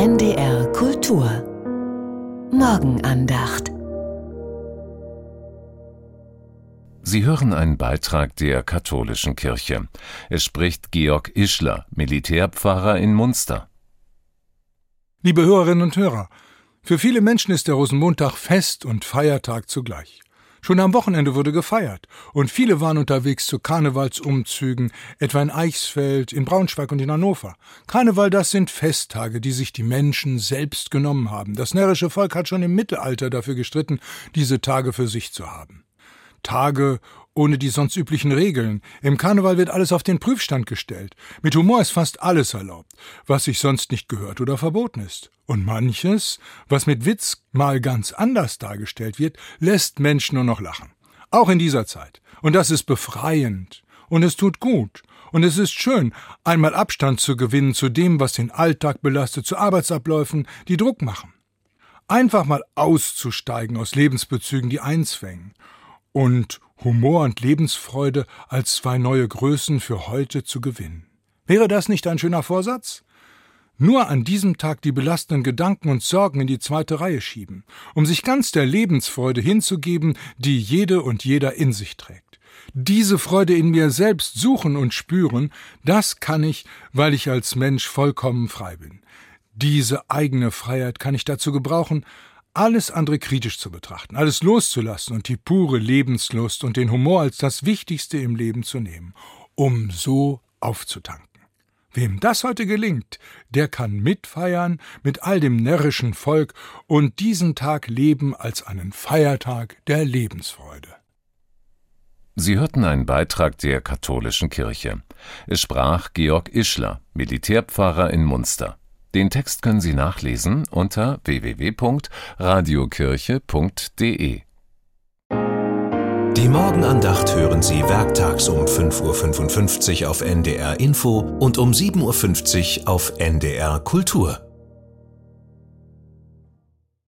NDR Kultur Morgenandacht Sie hören einen Beitrag der katholischen Kirche. Es spricht Georg Ischler, Militärpfarrer in Munster. Liebe Hörerinnen und Hörer, für viele Menschen ist der Rosenmontag Fest und Feiertag zugleich. Schon am Wochenende wurde gefeiert und viele waren unterwegs zu Karnevalsumzügen, etwa in Eichsfeld, in Braunschweig und in Hannover. Karneval, das sind Festtage, die sich die Menschen selbst genommen haben. Das närrische Volk hat schon im Mittelalter dafür gestritten, diese Tage für sich zu haben. Tage ohne die sonst üblichen Regeln. Im Karneval wird alles auf den Prüfstand gestellt. Mit Humor ist fast alles erlaubt, was sich sonst nicht gehört oder verboten ist. Und manches, was mit Witz mal ganz anders dargestellt wird, lässt Menschen nur noch lachen. Auch in dieser Zeit. Und das ist befreiend. Und es tut gut. Und es ist schön, einmal Abstand zu gewinnen zu dem, was den Alltag belastet, zu Arbeitsabläufen, die Druck machen. Einfach mal auszusteigen aus Lebensbezügen, die einzwängen und Humor und Lebensfreude als zwei neue Größen für heute zu gewinnen. Wäre das nicht ein schöner Vorsatz? Nur an diesem Tag die belastenden Gedanken und Sorgen in die zweite Reihe schieben, um sich ganz der Lebensfreude hinzugeben, die jede und jeder in sich trägt. Diese Freude in mir selbst suchen und spüren, das kann ich, weil ich als Mensch vollkommen frei bin. Diese eigene Freiheit kann ich dazu gebrauchen, alles andere kritisch zu betrachten, alles loszulassen und die pure Lebenslust und den Humor als das Wichtigste im Leben zu nehmen, um so aufzutanken. Wem das heute gelingt, der kann mitfeiern mit all dem närrischen Volk und diesen Tag leben als einen Feiertag der Lebensfreude. Sie hörten einen Beitrag der katholischen Kirche. Es sprach Georg Ischler, Militärpfarrer in Munster. Den Text können Sie nachlesen unter www.radiokirche.de. Die Morgenandacht hören Sie werktags um 5.55 Uhr auf NDR Info und um 7.50 Uhr auf NDR Kultur.